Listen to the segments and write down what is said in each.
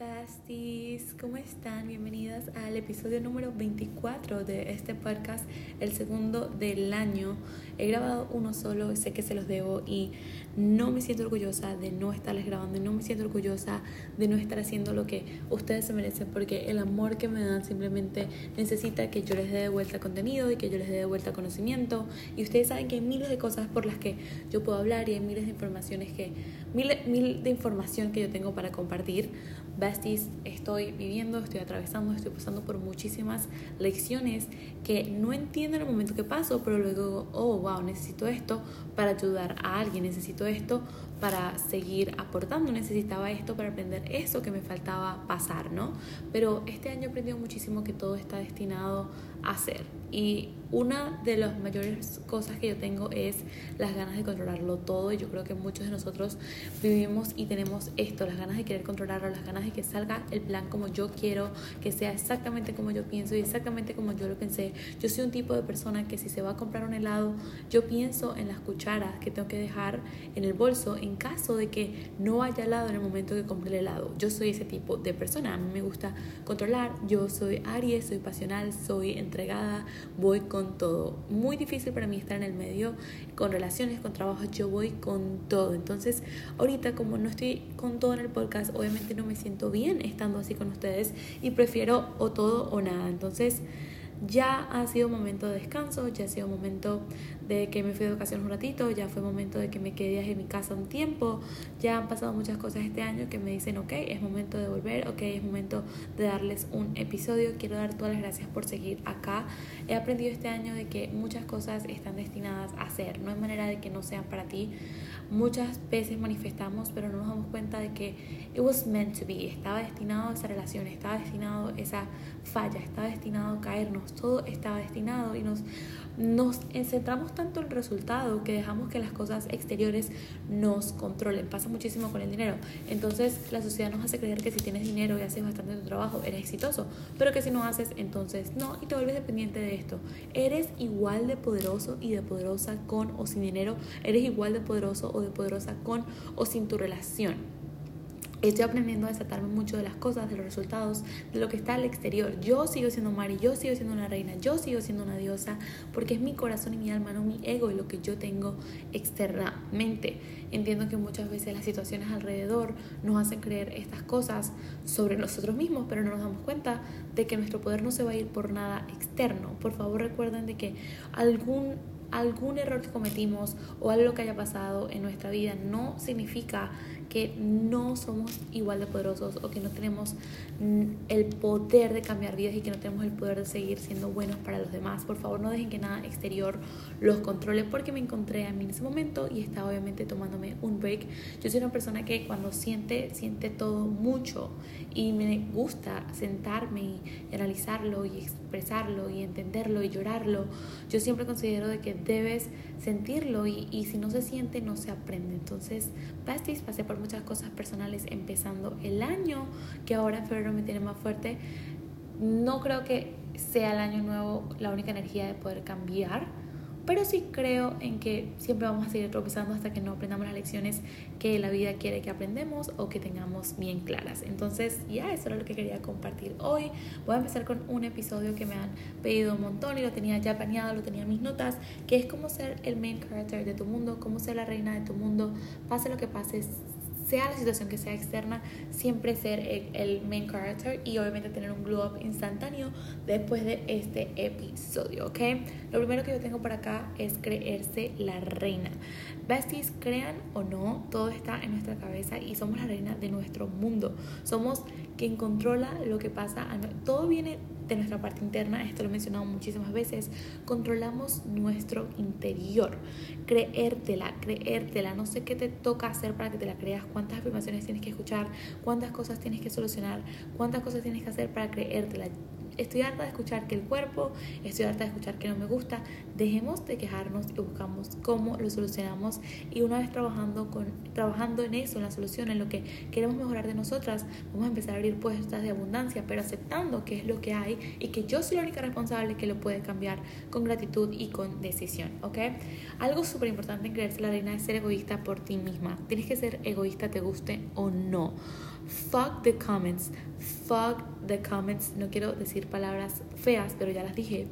besties, ¿cómo están? Bienvenidas al episodio número 24 de este podcast, el segundo del año. He grabado uno solo, sé que se los debo y no me siento orgullosa de no estarles grabando, no me siento orgullosa de no estar haciendo lo que ustedes se merecen porque el amor que me dan simplemente necesita que yo les dé de vuelta contenido y que yo les dé de vuelta conocimiento y ustedes saben que hay miles de cosas por las que yo puedo hablar y hay miles de informaciones que mil, mil de información que yo tengo para compartir besties, estoy viviendo, estoy atravesando, estoy pasando por muchísimas lecciones que no entiendo en el momento que paso, pero luego, oh, wow, necesito esto para ayudar a alguien, necesito esto para seguir aportando, necesitaba esto para aprender eso que me faltaba pasar, ¿no? Pero este año he aprendido muchísimo que todo está destinado a ser. Y una de las mayores cosas que yo tengo es las ganas de controlarlo todo. Y yo creo que muchos de nosotros vivimos y tenemos esto, las ganas de querer controlarlo, las ganas de que salga el plan como yo quiero, que sea exactamente como yo pienso y exactamente como yo lo pensé. Yo soy un tipo de persona que si se va a comprar un helado, yo pienso en las cucharas que tengo que dejar en el bolso en caso de que no haya helado en el momento que compre el helado. Yo soy ese tipo de persona. A mí me gusta controlar. Yo soy Aries, soy pasional, soy entregada, voy con todo. Muy difícil para mí estar en el medio, con relaciones, con trabajo, yo voy con todo. Entonces, ahorita como no estoy con todo en el podcast, obviamente no me siento bien estando así con ustedes y prefiero o todo o nada. Entonces, ya ha sido momento de descanso, ya ha sido momento de que me fui de vacaciones un ratito, ya fue momento de que me quedé en mi casa un tiempo, ya han pasado muchas cosas este año que me dicen, ok, es momento de volver, ok, es momento de darles un episodio, quiero dar todas las gracias por seguir acá. He aprendido este año de que muchas cosas están destinadas a ser, no hay manera de que no sean para ti. Muchas veces manifestamos, pero no nos damos cuenta de que it was meant to be, estaba destinado a esa relación, estaba destinado a esa falla, estaba destinado a caernos, todo estaba destinado y nos nos centramos tanto en el resultado que dejamos que las cosas exteriores nos controlen. Pasa muchísimo con el dinero. Entonces la sociedad nos hace creer que si tienes dinero y haces bastante tu trabajo, eres exitoso, pero que si no haces, entonces no, y te vuelves dependiente de esto. Eres igual de poderoso y de poderosa con o sin dinero, eres igual de poderoso o de poderosa con o sin tu relación. Estoy aprendiendo a desatarme mucho de las cosas, de los resultados, de lo que está al exterior. Yo sigo siendo Mari, yo sigo siendo una reina, yo sigo siendo una diosa, porque es mi corazón y mi alma, no mi ego y lo que yo tengo externamente. Entiendo que muchas veces las situaciones alrededor nos hacen creer estas cosas sobre nosotros mismos, pero no nos damos cuenta de que nuestro poder no se va a ir por nada externo. Por favor recuerden de que algún algún error que cometimos o algo que haya pasado en nuestra vida no significa que no somos igual de poderosos o que no tenemos mm, el poder de cambiar vidas y que no tenemos el poder de seguir siendo buenos para los demás. Por favor, no dejen que nada exterior los controle porque me encontré a mí en ese momento y estaba obviamente tomándome un break. Yo soy una persona que cuando siente, siente todo mucho y me gusta sentarme y analizarlo y expresarlo y entenderlo y llorarlo. Yo siempre considero de que debes sentirlo y, y si no se siente no se aprende. Entonces, pastis, pasé por muchas cosas personales empezando el año, que ahora en febrero me tiene más fuerte. No creo que sea el año nuevo la única energía de poder cambiar, pero sí creo en que siempre vamos a seguir tropezando hasta que no aprendamos las lecciones que la vida quiere que aprendemos o que tengamos bien claras. Entonces, ya eso era lo que quería compartir hoy. Voy a empezar con un episodio que me han pedido un montón y lo tenía ya planeado, lo tenía en mis notas, que es cómo ser el main character de tu mundo, cómo ser la reina de tu mundo, pase lo que pase, sea la situación que sea externa, siempre ser el, main character y obviamente tener un glow up instantáneo después de este episodio, ¿ok? Lo primero que yo tengo por acá es creerse la reina. Besties, crean o no, todo está en nuestra cabeza y somos la reina de nuestro mundo. Somos quien controla lo que pasa. todo viene de nuestra parte interna, esto lo he mencionado muchísimas veces, controlamos nuestro interior. Creértela, creértela, no sé qué te toca hacer para que te la creas, cuántas afirmaciones tienes que escuchar, cuántas cosas tienes que solucionar, cuántas cosas tienes que hacer para creértela estoy harta de escuchar que el cuerpo, estoy harta de escuchar que no me gusta. Dejemos de quejarnos y buscamos cómo lo solucionamos. Y una vez trabajando, con, trabajando en eso, en la solución, en lo que queremos mejorar de nosotras, vamos a empezar a abrir puertas de abundancia, pero aceptando que es lo que hay y que yo soy la única responsable que lo puede cambiar con gratitud y con decisión. ¿ok? Algo súper importante en creerse la reina es ser egoísta por ti misma. Tienes que ser egoísta, te guste o no Fuck the comments. Fuck the comments. No quiero decir palabras feas, pero ya las dije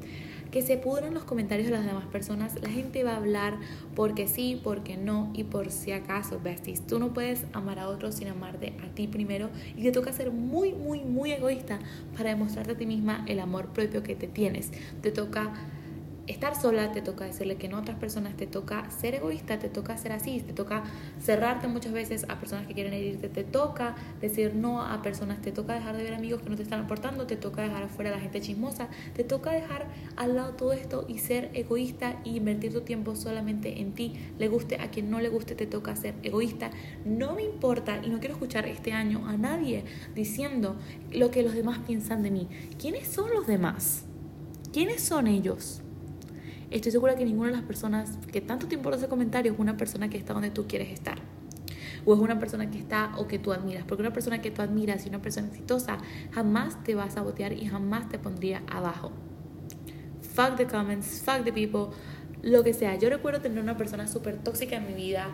que se pudran los comentarios de las demás personas. La gente va a hablar porque sí, porque no y por si acaso, besties. Tú no puedes amar a otros sin amarte a ti primero y te toca ser muy, muy, muy egoísta para demostrarte a ti misma el amor propio que te tienes. Te toca estar sola, te toca decirle que no a otras personas, te toca ser egoísta, te toca ser así, te toca cerrarte muchas veces a personas que quieren herirte, te toca decir no a personas, te toca dejar de ver amigos que no te están aportando, te toca dejar afuera a la gente chismosa, te toca dejar al lado todo esto y ser egoísta y invertir tu tiempo solamente en ti, le guste a quien no le guste, te toca ser egoísta. No me importa y no quiero escuchar este año a nadie diciendo lo que los demás piensan de mí. ¿Quiénes son los demás? ¿Quiénes son ellos? Estoy segura que ninguna de las personas que tanto tiempo hace comentarios es una persona que está donde tú quieres estar. O es una persona que está o que tú admiras. Porque una persona que tú admiras y una persona exitosa jamás te va a sabotear y jamás te pondría abajo. Fuck the comments, fuck the people, lo que sea. Yo recuerdo tener una persona súper tóxica en mi vida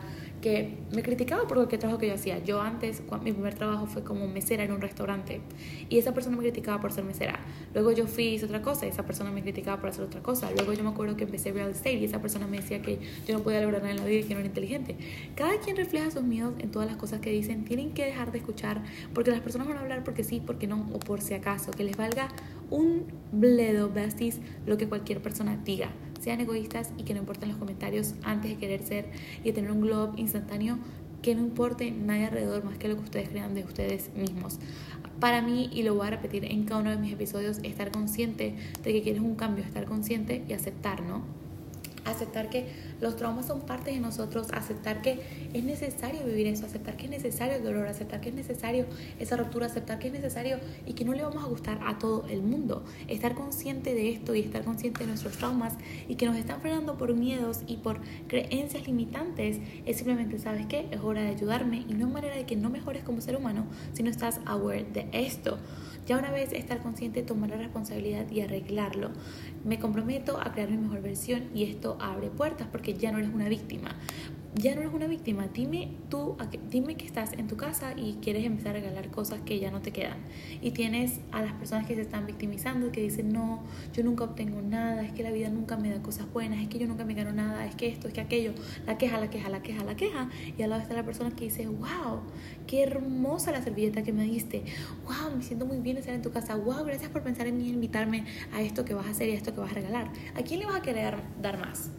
que me criticaba por cualquier trabajo que yo hacía. Yo antes, mi primer trabajo fue como mesera en un restaurante y esa persona me criticaba por ser mesera. Luego yo fui y hice otra cosa y esa persona me criticaba por hacer otra cosa. Luego yo me acuerdo que empecé real estate y esa persona me decía que yo no podía lograr nada en la vida y que no era inteligente. Cada quien refleja sus miedos en todas las cosas que dicen. Tienen que dejar de escuchar porque las personas van a hablar porque sí, porque no o por si acaso. Que les valga un bledo, besties, lo que cualquier persona diga sean egoístas y que no importen los comentarios antes de querer ser y de tener un glow up instantáneo que no importe nadie alrededor más que lo que ustedes crean de ustedes mismos. Para mí, y lo voy a repetir en cada uno de mis episodios, estar consciente de que quieres un cambio, estar consciente y aceptar, ¿no? Aceptar que los traumas son parte de nosotros, aceptar que es necesario vivir eso, aceptar que es necesario el dolor, aceptar que es necesario esa ruptura, aceptar que es necesario y que no le vamos a gustar a todo el mundo. Estar consciente de esto y estar consciente de nuestros traumas y que nos están frenando por miedos y por creencias limitantes es simplemente, ¿sabes qué? Es hora de ayudarme y no es manera de que no mejores como ser humano si no estás aware de esto. Ya una vez estar consciente, tomar la responsabilidad y arreglarlo. Me comprometo a crear mi mejor versión y esto abre puertas porque ya no eres una víctima ya no eres una víctima. Dime tú, dime que estás en tu casa y quieres empezar a regalar cosas que ya no te quedan. Y tienes a las personas que se están victimizando, que dicen, no, yo nunca obtengo nada, es que la vida nunca me da cosas buenas, es que yo nunca me gano nada, es que esto, es que aquello, la queja, la queja, la queja, la queja. Y al lado está la persona que dice, wow, qué hermosa la servilleta que me diste, wow, me siento muy bien estar en tu casa, wow, gracias por pensar en mí invitarme a esto que vas a hacer y a esto que vas a regalar. ¿A quién le vas a querer dar más?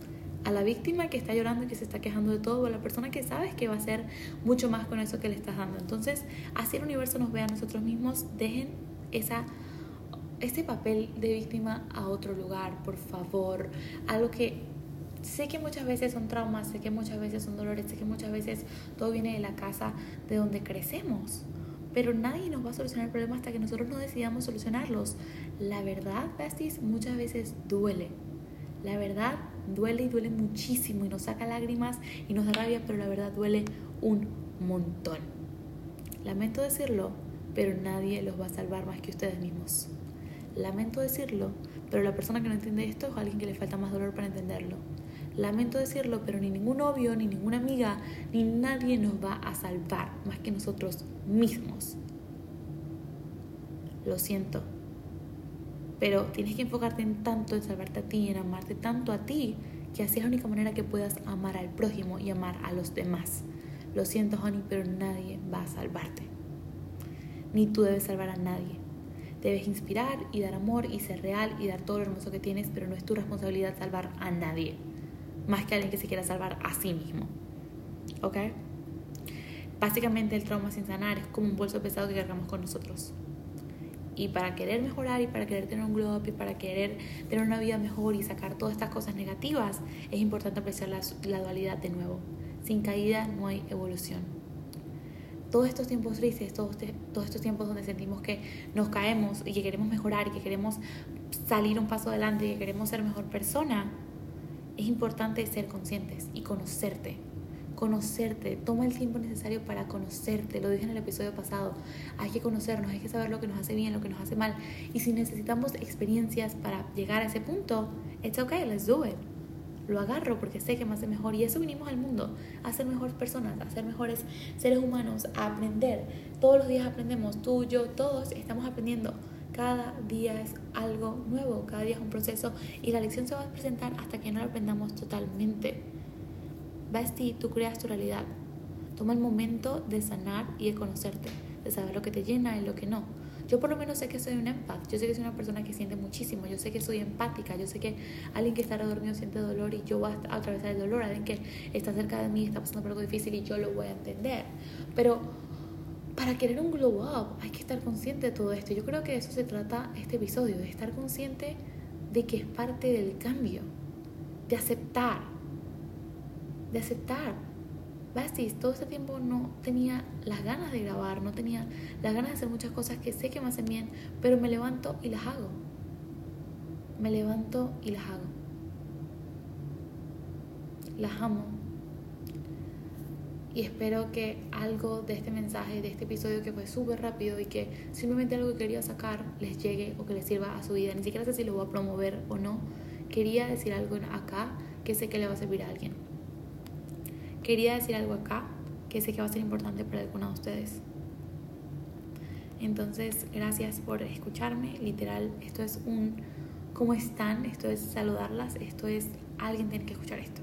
A la víctima que está llorando y que se está quejando de todo, o a la persona que sabes que va a hacer mucho más con eso que le estás dando. Entonces, así el universo nos ve a nosotros mismos, dejen esa ese papel de víctima a otro lugar, por favor. Algo que sé que muchas veces son traumas, sé que muchas veces son dolores, sé que muchas veces todo viene de la casa de donde crecemos. Pero nadie nos va a solucionar el problema hasta que nosotros no decidamos solucionarlos. La verdad, besties, muchas veces duele. La verdad duele y duele muchísimo y nos saca lágrimas y nos da rabia, pero la verdad duele un montón. Lamento decirlo, pero nadie los va a salvar más que ustedes mismos. Lamento decirlo, pero la persona que no entiende esto es alguien que le falta más dolor para entenderlo. Lamento decirlo, pero ni ningún novio, ni ninguna amiga, ni nadie nos va a salvar más que nosotros mismos. Lo siento, pero tienes que enfocarte en tanto, en salvarte a ti, en amarte tanto a ti, que así es la única manera que puedas amar al prójimo y amar a los demás. Lo siento, honey, pero nadie va a salvarte. Ni tú debes salvar a nadie. Debes inspirar y dar amor y ser real y dar todo lo hermoso que tienes, pero no es tu responsabilidad salvar a nadie. Más que a alguien que se quiera salvar a sí mismo. ¿Ok? Básicamente el trauma sin sanar es como un bolso pesado que cargamos con nosotros. Y para querer mejorar y para querer tener un glow up y para querer tener una vida mejor y sacar todas estas cosas negativas, es importante apreciar la, dualidad de nuevo. Sin caída no hay evolución. Todos estos tiempos tristes, todos, todos estos tiempos donde sentimos que nos caemos y que queremos mejorar y que queremos salir un paso adelante y que queremos ser mejor persona, es importante ser conscientes y conocerte conocerte, toma el tiempo necesario para conocerte, lo dije en el episodio pasado, hay que conocernos, hay que saber lo que nos hace bien, lo que nos hace mal, y si necesitamos experiencias para llegar a ese punto, it's okay, let's do it. lo agarro porque sé que me hace mejor y eso vinimos al mundo, a ser mejores personas, a ser mejores seres humanos, a aprender. Todos los días aprendemos, tú, yo, todos estamos aprendiendo. Cada día es algo nuevo, cada día es un proceso y la lección se va a presentar hasta que no la aprendamos totalmente. Basti, tú creas tu realidad. Toma el momento de sanar y de conocerte, de saber lo que te llena y lo que no yo por lo menos sé que soy un empath, yo sé que soy una persona que siente muchísimo, yo sé que soy empática, yo sé que alguien que está dormido siente dolor y yo voy a atravesar el dolor, alguien que está cerca de mí está pasando por algo difícil y yo lo voy a entender. Pero para querer un glow up hay que estar consciente de todo esto. Yo creo que de eso se trata este episodio, de estar consciente de que es parte del cambio, de aceptar, de aceptar Basti, todo este tiempo no tenía las ganas de grabar, no tenía las ganas de hacer muchas cosas que sé que me hacen bien, pero me levanto y las hago. Me levanto y las hago. Las amo. Y espero que algo de este mensaje, de este episodio que fue súper rápido y que simplemente algo que quería sacar les llegue o que les sirva a su vida. Ni siquiera sé si lo voy a promover o no. Quería decir algo acá que sé que le va a servir a alguien. Quería decir algo acá que sé que va a ser importante para algunos de ustedes. Entonces, gracias por escucharme. Literal, esto es un ¿cómo están? Esto es saludarlas. Esto es alguien tiene que escuchar esto.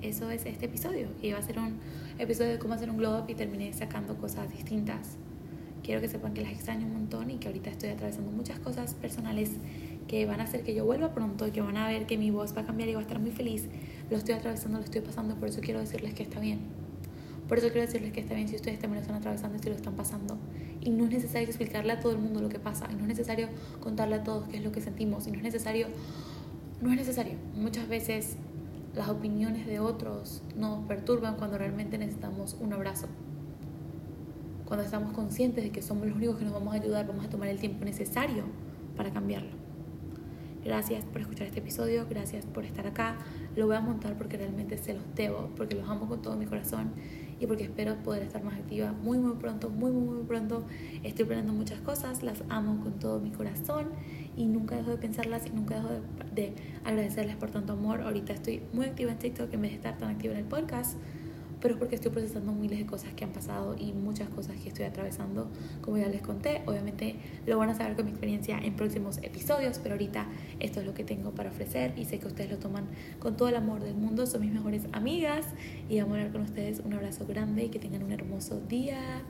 Eso es este episodio. Y va a ser un episodio de cómo hacer un globo y terminé sacando cosas distintas. Quiero que sepan que las extraño un montón y que ahorita estoy atravesando muchas cosas personales que van a hacer que yo vuelva pronto, que van a ver que mi voz va a cambiar y va a estar muy feliz lo estoy atravesando, lo estoy pasando, por eso quiero decirles que está bien. Por eso quiero decirles que está bien si ustedes también lo están atravesando y si lo están pasando. Y no es necesario explicarle a todo el mundo lo que pasa, y no es necesario contarle a todos qué es lo que sentimos, y no es necesario, no es necesario. Muchas veces las opiniones de otros nos perturban cuando realmente necesitamos un abrazo. Cuando estamos conscientes de que somos los únicos que nos vamos a ayudar, vamos a tomar el tiempo necesario para cambiarlo. Gracias por escuchar este episodio, gracias por estar acá. Lo voy a montar porque realmente se los debo, porque los amo con todo mi corazón y porque espero poder estar más activa muy muy pronto, muy muy muy pronto. Estoy planeando muchas cosas, las amo con todo mi corazón y nunca dejo de pensarlas y nunca dejo de, agradecerles por tanto amor. Ahorita estoy muy activa en TikTok en vez de estar tan activa en el podcast pero es porque estoy procesando miles de cosas que han pasado y muchas cosas que estoy atravesando, como ya les conté. Obviamente lo van a saber con mi experiencia en próximos episodios, pero ahorita esto es lo que tengo para ofrecer y sé que ustedes lo toman con todo el amor del mundo. Son mis mejores amigas y amo hablar con ustedes. Un abrazo grande y que tengan un hermoso día.